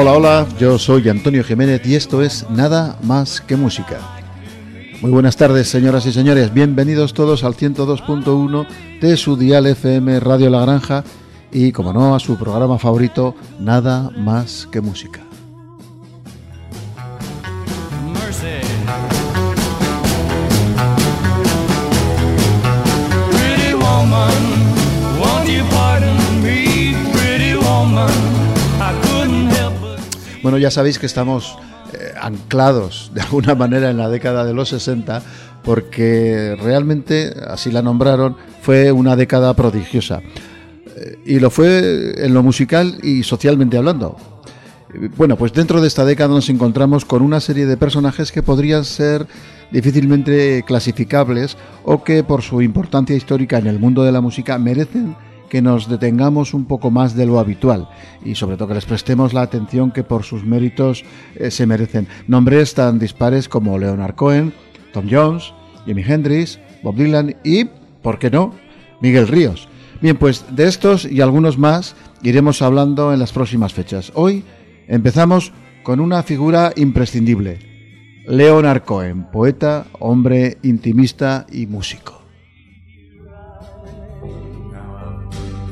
Hola, hola, yo soy Antonio Jiménez y esto es Nada más que música. Muy buenas tardes, señoras y señores. Bienvenidos todos al 102.1 de su dial FM Radio La Granja y, como no, a su programa favorito, Nada más que música. Bueno, ya sabéis que estamos eh, anclados de alguna manera en la década de los 60 porque realmente, así la nombraron, fue una década prodigiosa. Eh, y lo fue en lo musical y socialmente hablando. Bueno, pues dentro de esta década nos encontramos con una serie de personajes que podrían ser difícilmente clasificables o que por su importancia histórica en el mundo de la música merecen que nos detengamos un poco más de lo habitual y sobre todo que les prestemos la atención que por sus méritos eh, se merecen. Nombres tan dispares como Leonard Cohen, Tom Jones, Jimi Hendrix, Bob Dylan y, ¿por qué no?, Miguel Ríos. Bien, pues de estos y algunos más iremos hablando en las próximas fechas. Hoy empezamos con una figura imprescindible, Leonard Cohen, poeta, hombre intimista y músico.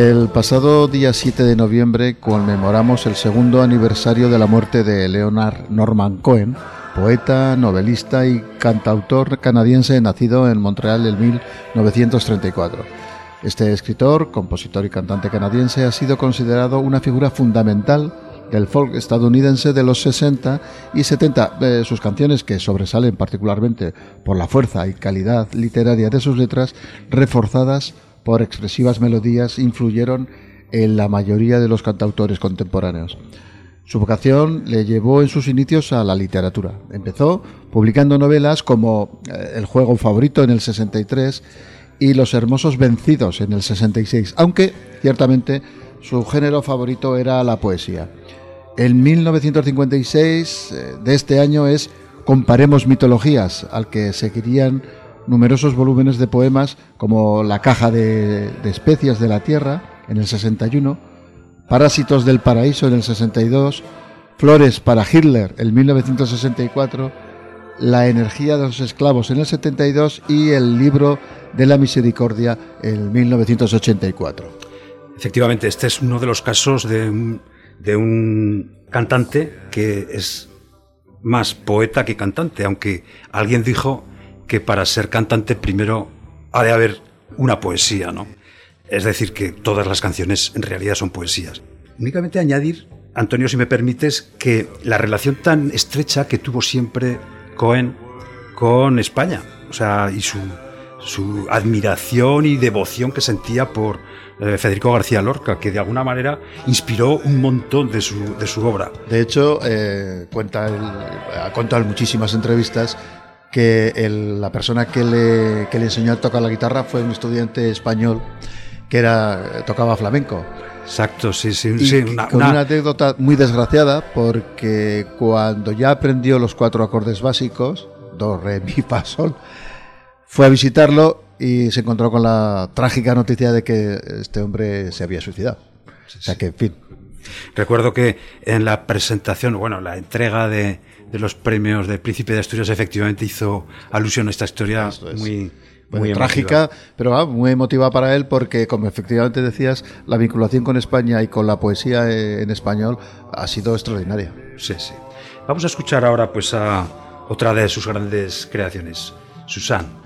El pasado día 7 de noviembre conmemoramos el segundo aniversario de la muerte de Leonard Norman Cohen, poeta, novelista y cantautor canadiense nacido en Montreal en 1934. Este escritor, compositor y cantante canadiense ha sido considerado una figura fundamental del folk estadounidense de los 60 y 70. Eh, sus canciones, que sobresalen particularmente por la fuerza y calidad literaria de sus letras, reforzadas por expresivas melodías, influyeron en la mayoría de los cantautores contemporáneos. Su vocación le llevó en sus inicios a la literatura. Empezó publicando novelas como eh, El juego favorito en el 63 y Los hermosos vencidos en el 66, aunque ciertamente su género favorito era la poesía. En 1956 eh, de este año es Comparemos mitologías, al que seguirían numerosos volúmenes de poemas como La caja de, especias de la tierra en el 61, Parásitos del paraíso en el 62, Flores para Hitler en 1964, La energía de los esclavos en el 72 y El libro de la misericordia en 1984. Efectivamente, este es uno de los casos de de un cantante que es más poeta que cantante, aunque alguien dijo que para ser cantante primero ha de haber una poesía, ¿no? Es decir, que todas las canciones en realidad son poesías. Únicamente añadir, Antonio, si me permites, que la relación tan estrecha que tuvo siempre Cohen con España, o sea, y su, admiración y devoción que sentía por eh, Federico García Lorca, que de alguna manera inspiró un montón de su, de su obra. De hecho, eh, cuenta ha contado muchísimas entrevistas que la persona que le, que le enseñó a tocar la guitarra fue un estudiante español que era tocaba flamenco. Exacto, sí, sí. una, con una... anécdota muy desgraciada porque cuando ya aprendió los cuatro acordes básicos, do, re, mi, fa, sol, fue a visitarlo y se encontró con la trágica noticia de que este hombre se había suicidado. o sea que, en fin. Recuerdo que en la presentación, bueno, la entrega de, de los premios del Príncipe de Asturias efectivamente hizo alusión a esta historia muy, muy, trágica, pero ah, muy emotiva para él porque, como efectivamente decías, la vinculación con España y con la poesía eh, en español ha sido extraordinaria. Sí, sí. Vamos a escuchar ahora pues a otra de sus grandes creaciones, Susan.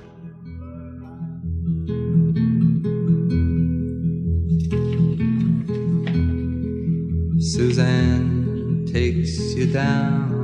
Suzanne takes you down.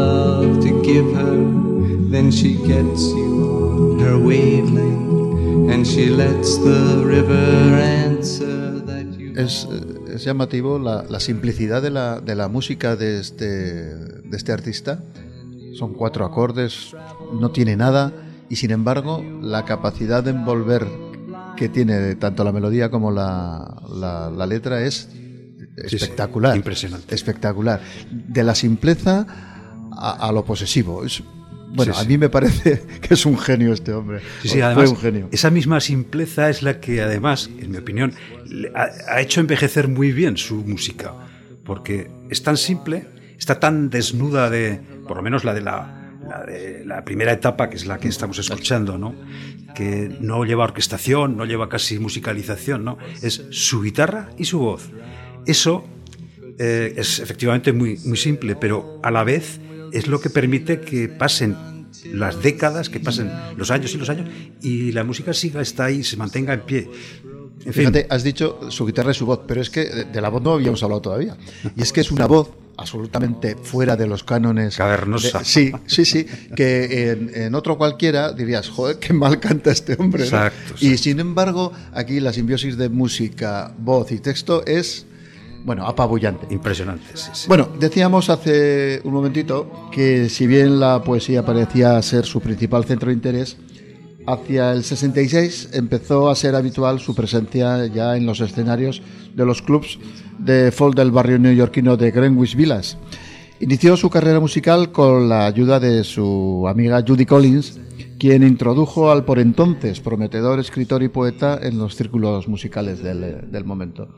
love to give her, then she gets you on her wavelength and she lets the river answer that you. Es, es llamativo la, la simplicidad de la, de la música de este, de este artista. Son cuatro acordes, no tiene nada y sin embargo la capacidad de envolver que tiene tanto la melodía como la, la, la letra es espectacular. Sí, sí, impresionante. Espectacular. De la simpleza a, a lo posesivo. Es, bueno, sí, a mí me parece que es un genio este hombre. Sí, sí, además, Fue un genio. Esa misma simpleza es la que además, en mi opinión, ha, ha hecho envejecer muy bien su música. Porque es tan simple, está tan desnuda de, por lo menos la de la, la, de la primera etapa, que es la que estamos escuchando, ¿no? que no lleva orquestación, no lleva casi musicalización, ¿no? es su guitarra y su voz. Eso eh, es efectivamente muy, muy simple, pero a la vez es lo que permite que pasen las décadas, que pasen los años y los años, y la música siga, está ahí, se mantenga en pie. En Fíjate, has dicho su guitarra y su voz, pero es que de la voz no habíamos hablado todavía. Y es que es una voz absolutamente fuera de los cánones. Cavernosa. De, sí, sí, sí. Que en, en, otro cualquiera dirías, joder, qué mal canta este hombre. ¿no? Exacto. Y sin embargo, aquí la simbiosis de música, voz y texto es bueno, apabullante. Impresionante, sí, sí. Bueno, decíamos hace un momentito que si bien la poesía parecía ser su principal centro de interés, hacia el 66 empezó a ser habitual su presencia ya en los escenarios de los clubs de folk del barrio neoyorquino de Greenwich Villas. Inició su carrera musical con la ayuda de su amiga Judy Collins, quien introdujo al por entonces prometedor escritor y poeta en los círculos musicales del, del momento.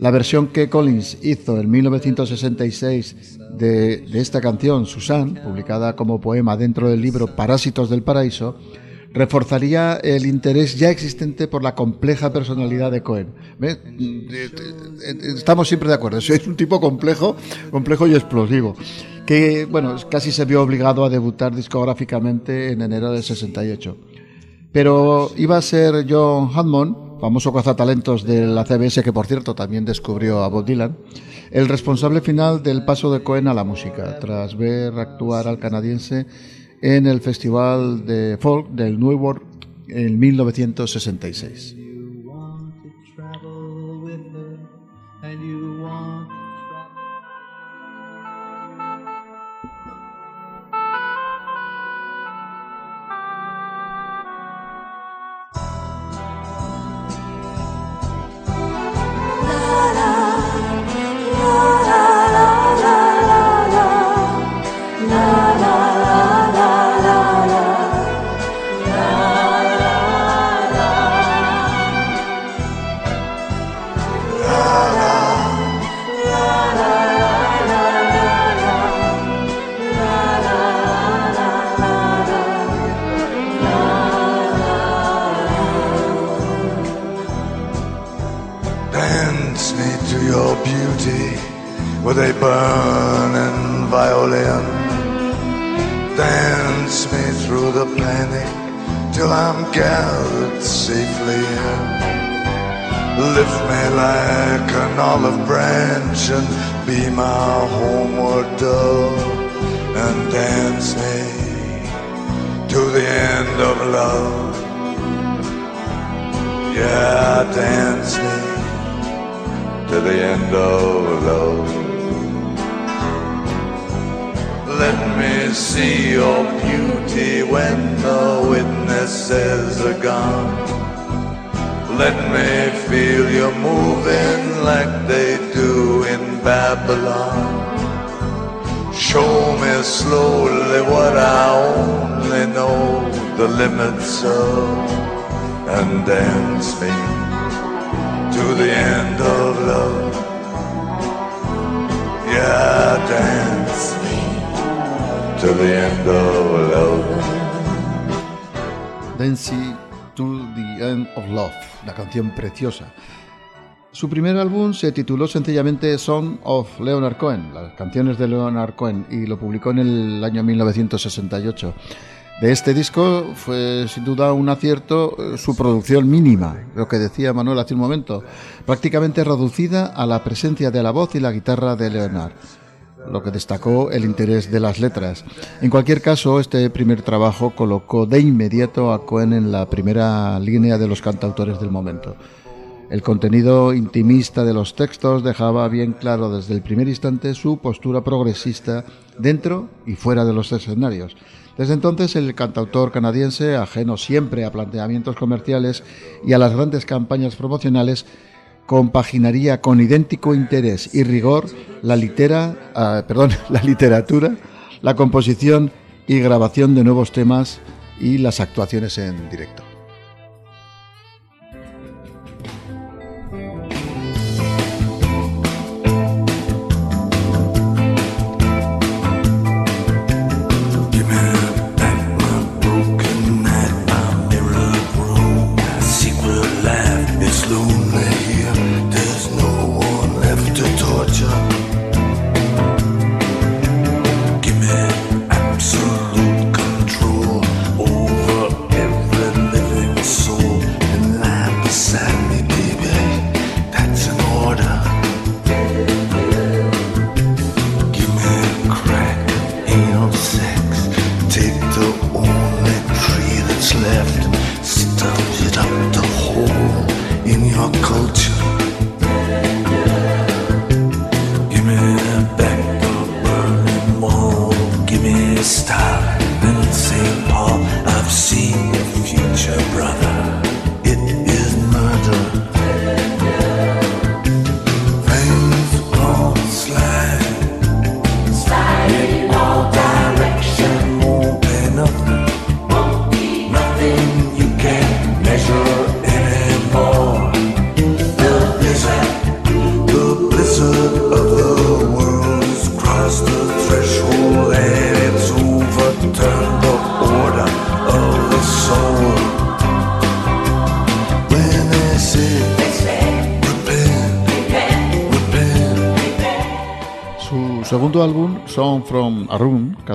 La versión que Collins hizo en 1966 de, de, esta canción, Susan, publicada como poema dentro del libro Parásitos del Paraíso, reforzaría el interés ya existente por la compleja personalidad de Cohen. Estamos siempre de acuerdo, es un tipo complejo, complejo y explosivo, que bueno, casi se vio obligado a debutar discográficamente en enero del 68. Pero iba a ser John Hammond, famoso cazatalentos de la CBS, que por cierto también descubrió a Bob Dylan, el responsable final del paso de Cohen a la música, tras ver actuar al canadiense en el Festival de Folk del Newark en 1966. Violin. Dance me through the panic till I'm gathered safely in. Lift me like an olive branch and be my homeward dove. And dance me to the end of love. Yeah, dance me to the end of love. Let me see your beauty when the witnesses are gone. Let me feel you moving like they do in Babylon. Show me slowly what I only know the limits of, and dance me to the end of love. Yeah, dance to the end of love. Dancing to the End of Love, la canción preciosa. Su primer álbum se tituló sencillamente Song of Leonard Cohen, las canciones de Leonard Cohen, y lo publicó en el año 1968. De este disco fue sin duda un acierto eh, su producción mínima, lo que decía Manuel hace un momento, prácticamente reducida a la presencia de la voz y la guitarra de Leonard lo que destacó el interés de las letras. En cualquier caso, este primer trabajo colocó de inmediato a Cohen en la primera línea de los cantautores del momento. El contenido intimista de los textos dejaba bien claro desde el primer instante su postura progresista dentro y fuera de los escenarios. Desde entonces el cantautor canadiense, ajeno siempre a planteamientos comerciales y a las grandes campañas promocionales, compaginaría con idéntico interés y rigor la, litera, ah, perdón, la literatura, la composición y grabación de nuevos temas y las actuaciones en directo.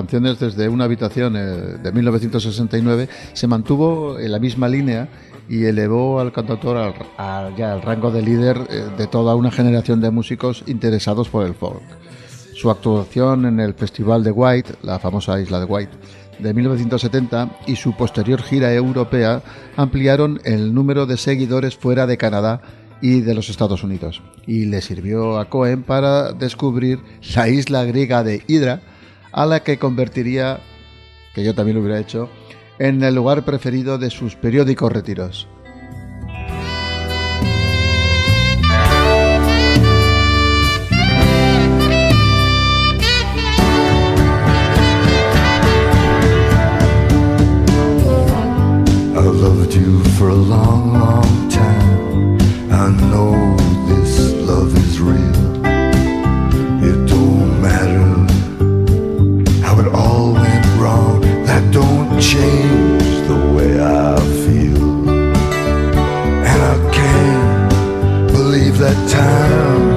Desde una habitación eh, de 1969, se mantuvo en la misma línea y elevó al cantautor al, ya al rango de líder eh, de toda una generación de músicos interesados por el folk. Su actuación en el Festival de White, la famosa isla de White, de 1970 y su posterior gira europea ampliaron el número de seguidores fuera de Canadá y de los Estados Unidos. Y le sirvió a Cohen para descubrir la isla griega de Hydra, a la que convertiría, que yo también lo hubiera hecho, en el lugar preferido de sus periódicos retiros. Know this love is real. That don't change the way I feel. And I can't believe that time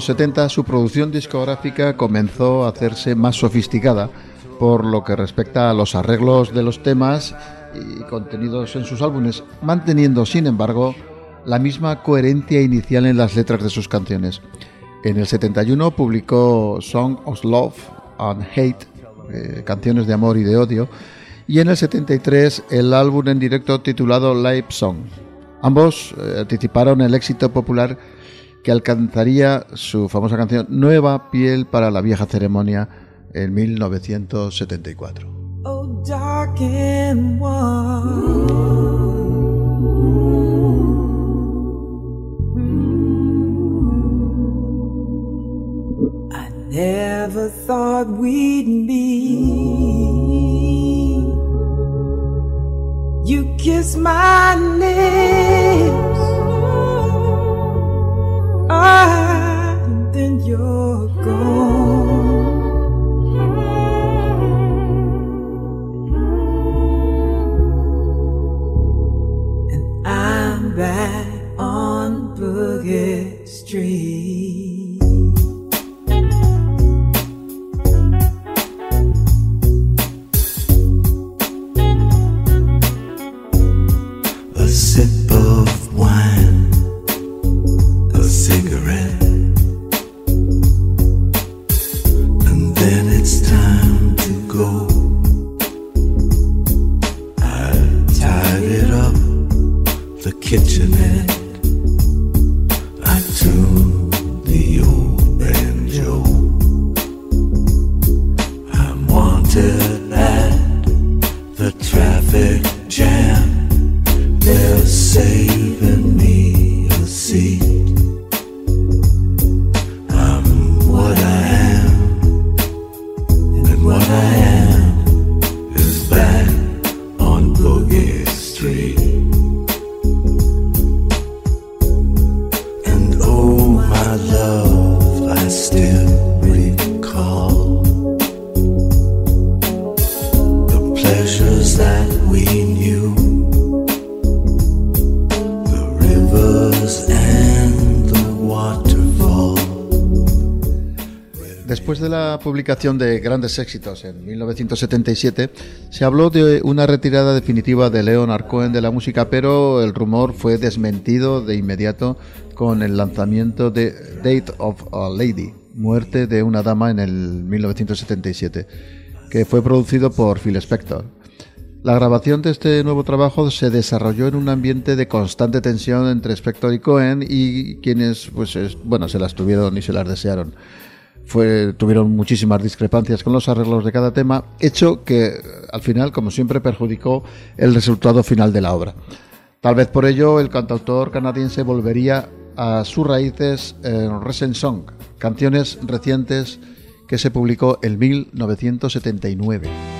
los 70 su producción discográfica comenzó a hacerse más sofisticada por lo que respecta a los arreglos de los temas y contenidos en sus álbumes, manteniendo, sin embargo, la misma coherencia inicial en las letras de sus canciones. En el 71 publicó Song of Love and Hate, eh, canciones de amor y de odio, y en el 73 el álbum en directo titulado Live Song. Ambos eh, anticiparon el éxito popular que alcanzaría su famosa canción Nueva piel para la vieja ceremonia en 1974. Never thought we'd meet. You kiss my lips, and then you're gone. tonight. The traffic de grandes éxitos en 1977, se habló de una retirada definitiva de Leonard Cohen de la música, pero el rumor fue desmentido de inmediato con el lanzamiento de Date of a Lady, Muerte de una Dama en el 1977, que fue producido por Phil Spector. La grabación de este nuevo trabajo se desarrolló en un ambiente de constante tensión entre Spector y Cohen y quienes, pues, bueno, se las tuvieron y se las desearon tuvieron muchísimas discrepancias con los arreglos de cada tema, hecho que al final, como siempre, perjudicó el resultado final de la obra. Tal vez por ello el cantautor canadiense volvería a sus raíces en Recent Song, canciones recientes que se publicó en 1979.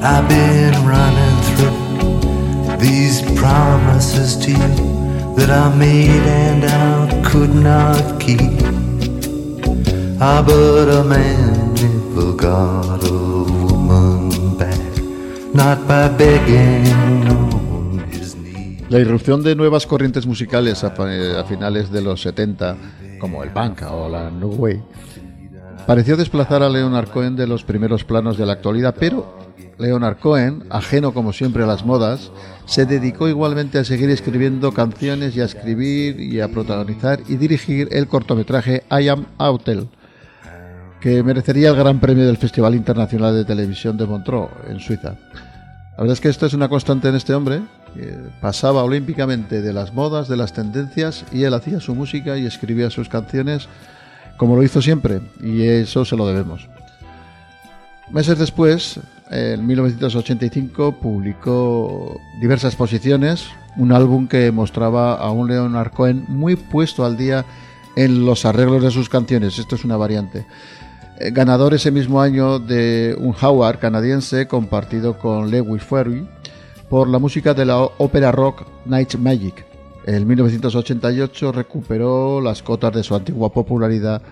I've been running through these promises to you that I made and I could not keep. Ah, but a man never got a woman back, not by begging on his knees. La irrupción de nuevas corrientes musicales a, a finales de los 70, como el punk o la New Wave, pareció desplazar a Leonard Cohen de los primeros planos de la actualidad, pero Leonard Cohen, ajeno como siempre a las modas, se dedicó igualmente a seguir escribiendo canciones y a escribir y a protagonizar y dirigir el cortometraje I Am Autel, que merecería el Gran Premio del Festival Internacional de Televisión de Montreux, en Suiza. La verdad es que esto es una constante en este hombre. pasaba olímpicamente de las modas, de las tendencias, y él hacía su música y escribía sus canciones como lo hizo siempre, y eso se lo debemos. Meses después, en 1985, publicó diversas posiciones, un álbum que mostraba a un Leonard Cohen muy puesto al día en los arreglos de sus canciones. Esto es una variante. Eh, ganador ese mismo año de un Howard canadiense compartido con Lewis Ferry por la música de la ópera rock Night Magic. En 1988 recuperó las cotas de su antigua popularidad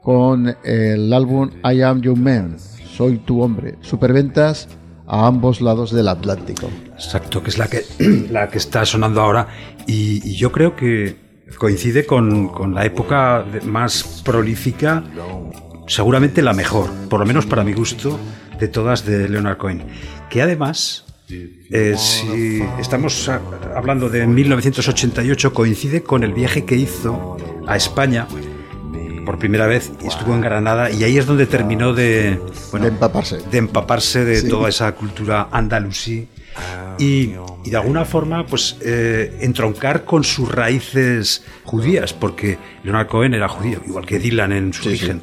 con el álbum I Am Your Man, Soy tu hombre, superventas a ambos lados del Atlántico. Exacto, que es la que, la que está sonando ahora. Y, yo creo que coincide con, con la época más prolífica, seguramente la mejor, por lo menos para mi gusto, de todas de Leonard Cohen. Que además, eh, si estamos hablando de 1988, coincide con el viaje que hizo a España por primera vez estuvo en Granada y ahí es donde terminó de, bueno, De empaparse. de empaparse de Sí. toda esa cultura andalusí y, y de alguna forma pues eh, entroncar con sus raíces judías porque Leonard Cohen era judío igual que Dylan en su Sí, origen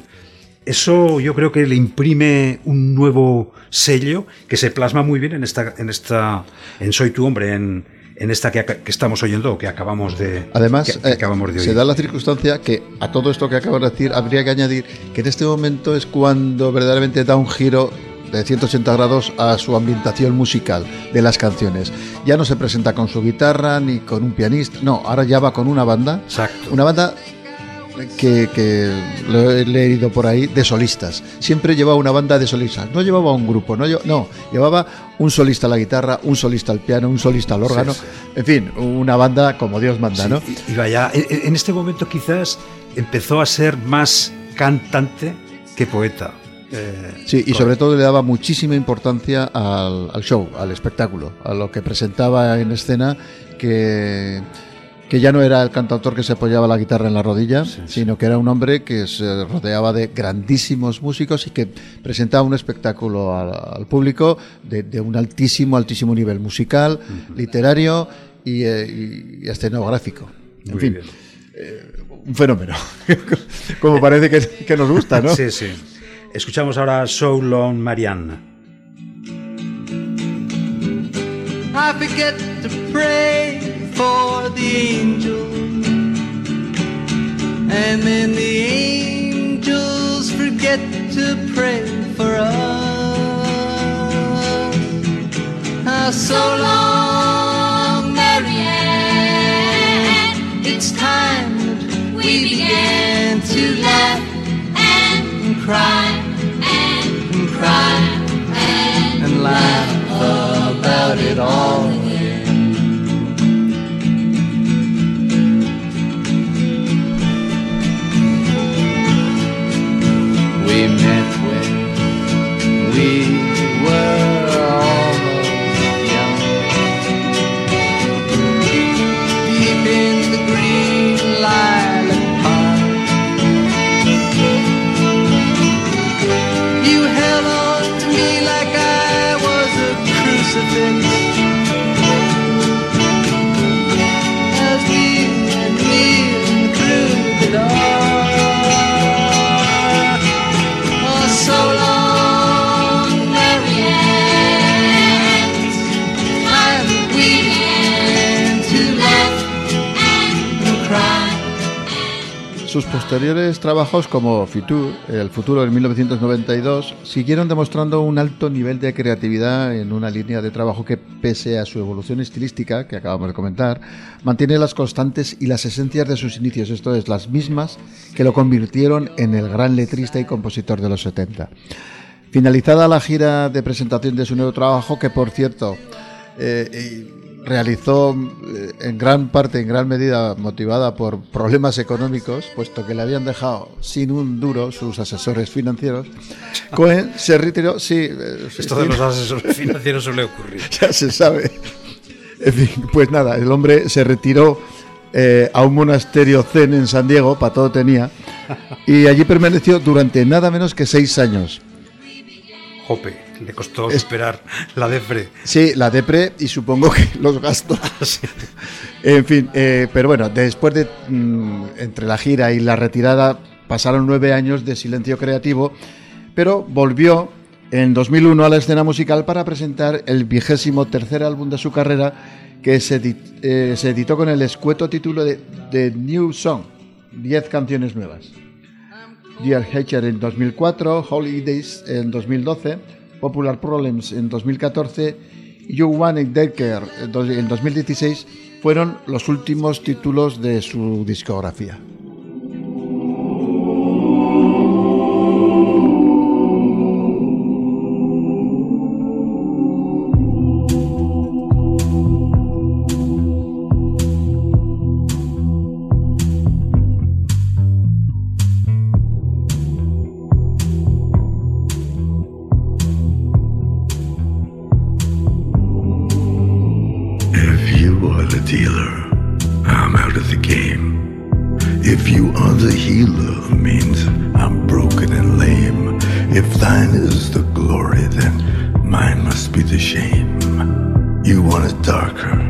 eso yo creo que le imprime un nuevo sello que se plasma muy bien en esta en esta en Soy tu hombre en, en esta que, que estamos oyendo o que acabamos de Además, que- eh, acabamos de se da la circunstancia que a todo esto que acabo de decir habría que añadir que en este momento es cuando verdaderamente da un giro de 180 grados a su ambientación musical de las canciones. Ya no se presenta con su guitarra ni con un pianista, no, ahora ya va con una banda. Exacto. Una banda que, que lo he leído por ahí de solistas. Siempre llevaba una banda de solistas. No llevaba un grupo, no, no llevaba un solista a la guitarra, un solista al piano, un solista al órgano. Sí, En fin, una banda como Dios manda, Sí, ¿no? y, vaya, en, este momento quizás empezó a ser más cantante que poeta. Eh, Sí, y sobre todo le daba muchísima importancia al, al show, al espectáculo, a lo que presentaba en escena, que, que ya no era el cantautor que se apoyaba la guitarra en la rodilla, sino que era un hombre que se rodeaba de grandísimos músicos y que presentaba un espectáculo al, al público de, de un altísimo, altísimo nivel musical, literario y, eh, y escenográfico. En Muy fin, bien. un fenómeno. Como parece que, que nos gusta, ¿no? Sí, sí. Escuchamos ahora So Long Marianne. I forget to pray for the angels, and then the angels forget to pray for us. Ah, so long, Marianne. It's time that we began to laugh and cry and cry and laugh about it all posteriores trabajos como Future, El futuro en 1992, siguieron demostrando un alto nivel de creatividad en una línea de trabajo que, pese a su evolución estilística, que acabamos de comentar, mantiene las constantes y las esencias de sus inicios, esto es, las mismas que lo convirtieron en el gran letrista y compositor de los 70. Finalizada la gira de presentación de su nuevo trabajo, que por cierto, eh, realizó eh, en gran parte, en gran medida motivada por problemas económicos, puesto que le habían dejado sin un duro sus asesores financieros. Cohen se retiró, sí. eh, Esto de los asesores financieros suele ocurrir. ya se sabe. En fin, pues nada, el hombre se retiró eh, a un monasterio zen en San Diego, para todo tenía, y allí permaneció durante nada menos que seis años. Jope, le costó Es- superar la defre. Sí, la depre y supongo que los gastos. En fin, eh, pero bueno, después de mm, entre la gira y la retirada pasaron nueve años de silencio creativo, pero volvió en 2001 a la escena musical para presentar el vigésimo tercer álbum de su carrera que se, edi- eh, se editó con el escueto título de The New Song, 10 canciones nuevas. Dear Hatcher en 2004, Holidays en 2012, Popular Problems en 2014 y You Want It Decker en dos- en 2016 fueron los últimos títulos de su discografía. You want it darker.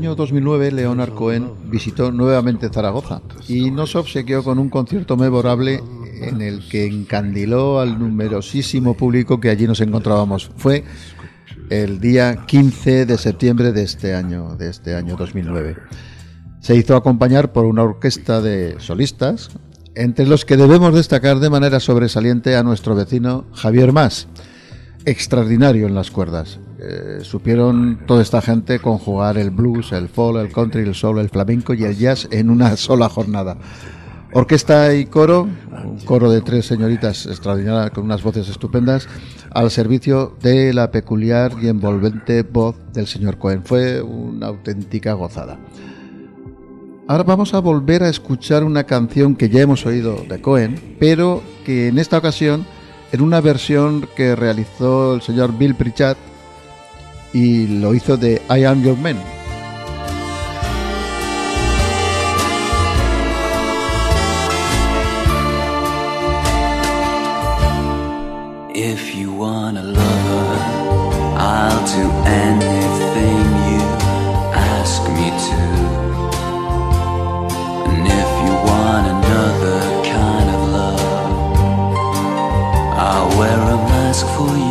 Año 2009, Leonard Cohen visitó nuevamente Zaragoza y nos obsequió con un concierto memorable en el que encandiló al numerosísimo público que allí nos encontrábamos. Fue el día 15 de septiembre de este año, de este año 2009. Se hizo acompañar por una orquesta de solistas, entre los que debemos destacar de manera sobresaliente a nuestro vecino Javier Mas, extraordinario en las cuerdas. Eh, supieron toda esta gente conjugar el blues, el folk, el country, el soul, el flamenco y el jazz en una sola jornada. Orquesta y coro, un coro de tres señoritas extraordinarias con unas voces estupendas, al servicio de la peculiar y envolvente voz del señor Cohen. Fue una auténtica gozada. Ahora vamos a volver a escuchar una canción que ya hemos oído de Cohen, pero que en esta ocasión en una versión que realizó el señor Bill Pritchard y lo hizo de I Am Your Man. If you want a lover, I'll do anything you ask me to. And if you want another kind of love, I'll wear a mask for you.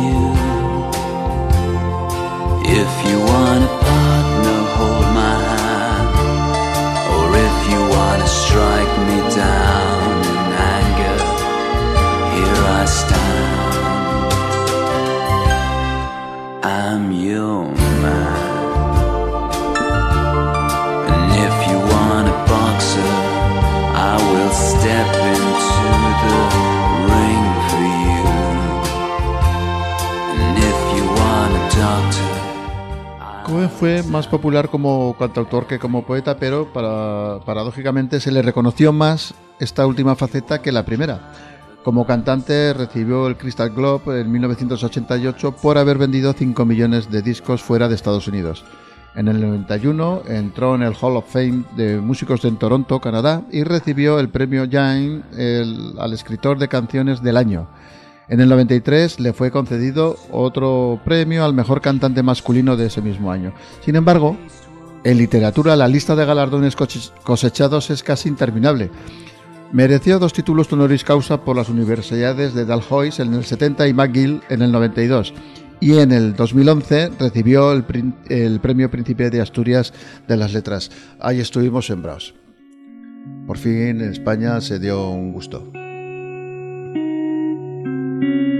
Fue más popular como cantautor que como poeta, pero para- paradójicamente se le reconoció más esta última faceta que la primera. Como cantante recibió el Crystal Globe en 1988 por haber vendido 5 millones de discos fuera de Estados Unidos. En el 91 entró en el Hall of Fame de Músicos en Toronto, Canadá, y recibió el premio Jain el- al escritor de canciones del año. En el 93 le fue concedido otro premio al mejor cantante masculino de ese mismo año. Sin embargo, en literatura la lista de galardones cose- cosechados es casi interminable. Mereció dos títulos honoris causa por las universidades de Dalhousie en el 70 y McGill en el 92. Y en el 2011 recibió el, el premio Príncipe de Asturias de las Letras. Ahí estuvimos sembrados. Por fin en España se dio un gusto. I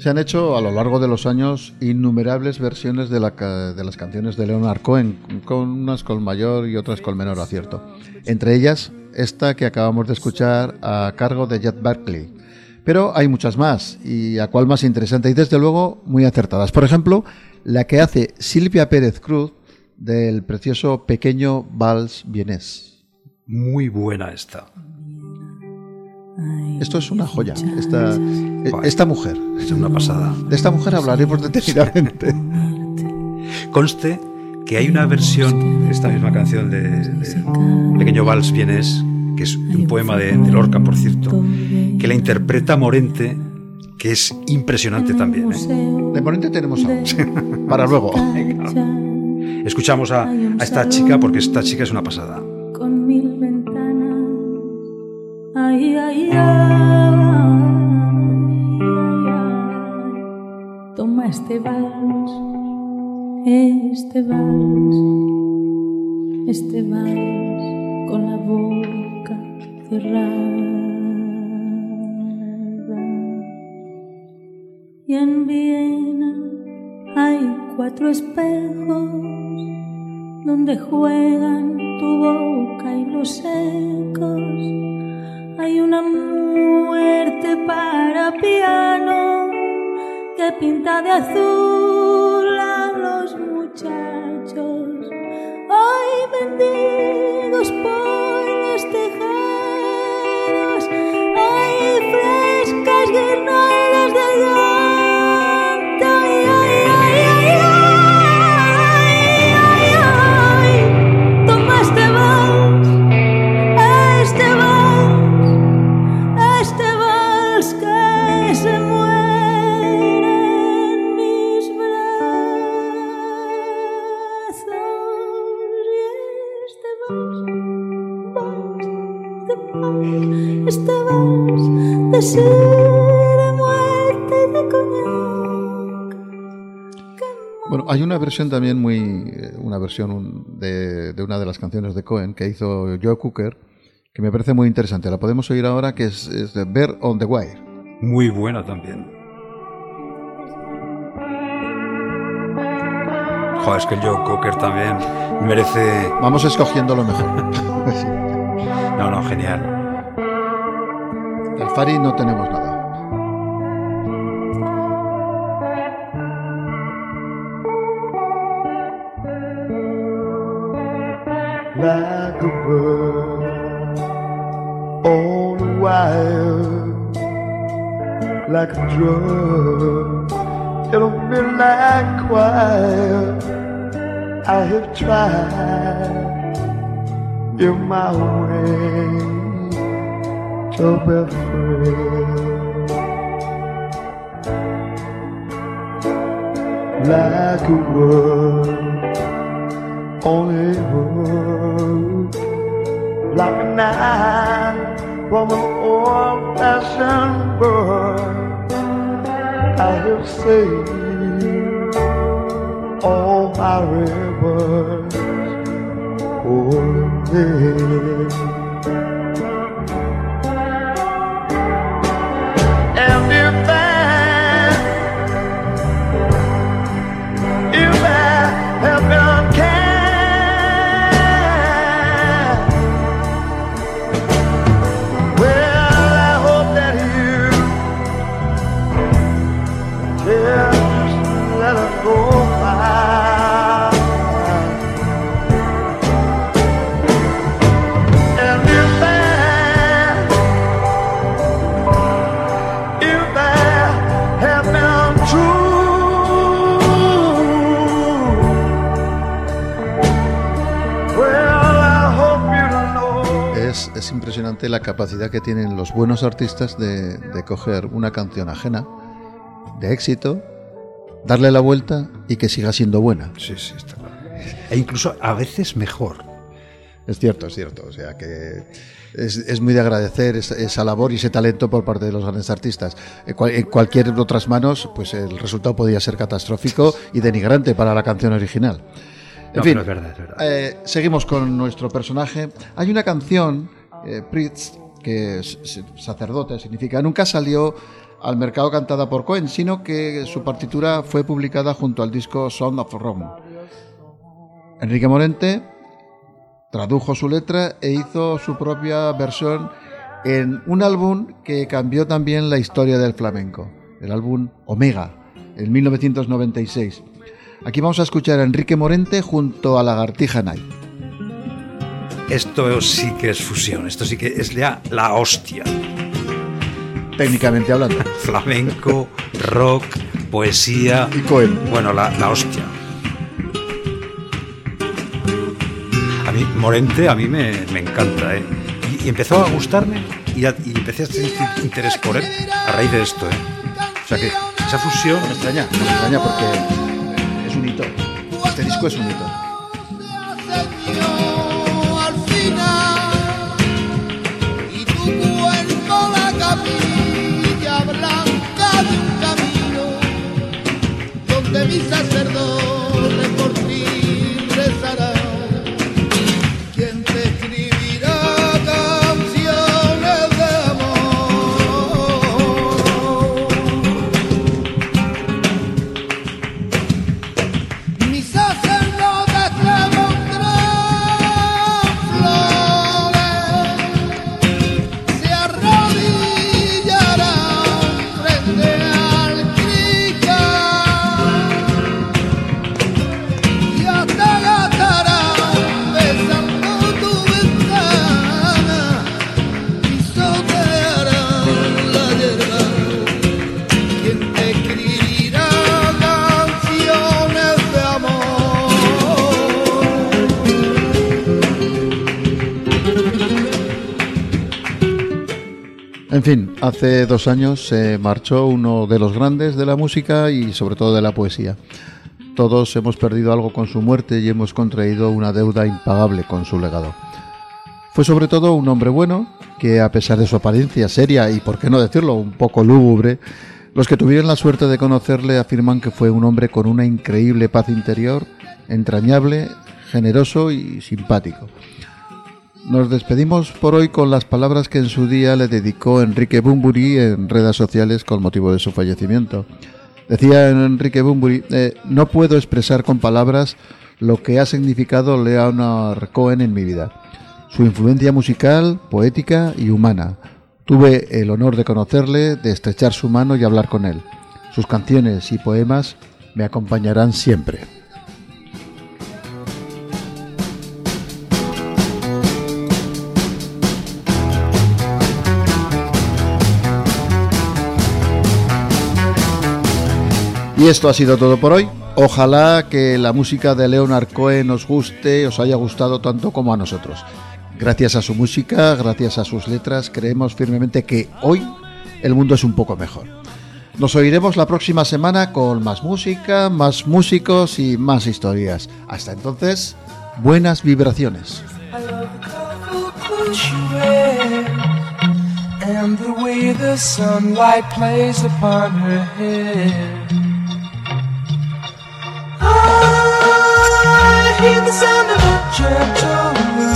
Se han hecho a lo largo de los años innumerables versiones de, la de las canciones de Leonard Cohen, con unas con mayor y otras con menor acierto. Entre ellas, esta que acabamos de escuchar a cargo de Jet Berkeley. Pero hay muchas más, y a cuál más interesante, y desde luego muy acertadas. Por ejemplo, la que hace Silvia Pérez Cruz del precioso pequeño Vals Vienés. Muy buena esta. Esto es una joya, esta, esta mujer. Es una pasada. De esta mujer hablaremos detenidamente. Conste que hay una versión de esta misma canción de, de Pequeño Vals Vienes, que es un poema de, de Lorca, por cierto, que la interpreta Morente, que es impresionante también. ¿eh? De ponente tenemos algo. Para luego. Escuchamos a, a esta chica porque esta chica es una pasada. con mil. Ay, ay, ay. Toma este vals, este vals, este vals con la boca cerrada. Y en Viena hay cuatro espejos donde juegan tu boca y los ecos. Hay una muerte para piano que pinta de azul a los muchachos. Hoy bendigos por Bueno, hay una versión también muy. Eh, una versión de, de, una de las canciones de Cohen que hizo Joe Cooker, que me parece muy interesante. La podemos oír ahora, que es, de Bear on the Wire. Muy buena también. Joder, es que el Joe Cooker también merece. Vamos escogiendo lo mejor. no, no, genial. Del Fari no tenemos nada. like a bird on a wire, like a drum in a midnight choir. I have tried in my way to be free. Like a word only hook, like a knife from an old-fashioned bird. I have saved all my rivers, oh yeah. Impresionante la capacidad que tienen los buenos artistas de, de coger una canción ajena, de éxito, darle la vuelta y que siga siendo buena. Sí, sí, está claro. E incluso a veces mejor. Es cierto, es cierto. O sea que es, es muy de agradecer esa, esa labor y ese talento por parte de los grandes artistas. En, cual- en cualquier otras manos, pues el resultado podría ser catastrófico y denigrante para la canción original. En No, fin, es verdad, es verdad. eh, seguimos con nuestro personaje. Hay una canción, eh, Priest, que es sacerdote, significa, nunca salió al mercado cantada por Cohen, sino que su partitura fue publicada junto al disco Sound of Rome. Enrique Morente tradujo su letra e hizo su propia versión en un álbum que cambió también la historia del flamenco, el álbum Omega, en 1996. Aquí vamos a escuchar a Enrique Morente junto a Lagartija Night. Esto sí que es fusión, esto sí que es ya la hostia. técnicamente hablando. Flamenco, rock, poesía. Y Cohen. Bueno, la, la hostia. A mí, Morente, a mí me, me encanta, ¿eh? Y, y empezó a gustarme y, a- y empecé a sentir interés por él a raíz de esto, ¿eh? O sea que esa fusión. Me extraña, me extraña porque es un hito. Este disco es un hito. Mi sacerdote hace dos años se marchó uno de los grandes de la música y sobre todo de la poesía. Todos hemos perdido algo con su muerte y hemos contraído una deuda impagable con su legado. Fue sobre todo un hombre bueno que a pesar de su apariencia seria y por qué no decirlo un poco lúgubre, Los que tuvieron la suerte de conocerle afirman que fue un hombre con una increíble paz interior, entrañable, generoso y simpático. Nos despedimos por hoy con las palabras que en su día le dedicó Enrique Bumburi en redes sociales con motivo de su fallecimiento. Decía Enrique Bumburi, eh, no puedo expresar con palabras lo que ha significado Leonard Cohen en mi vida. Su influencia musical, poética y humana. Tuve el honor de conocerle, de estrechar su mano y hablar con él. Sus canciones y poemas me acompañarán siempre. Y esto ha sido todo por hoy. Ojalá que la música de Leonard Cohen os guste, os haya gustado tanto como a nosotros. Gracias a su música, gracias a sus letras, creemos firmemente que hoy el mundo es un poco mejor. Nos oiremos la próxima semana con más música, más músicos y más historias. Hasta entonces, buenas vibraciones. Ah, I hear the sound of a church on the.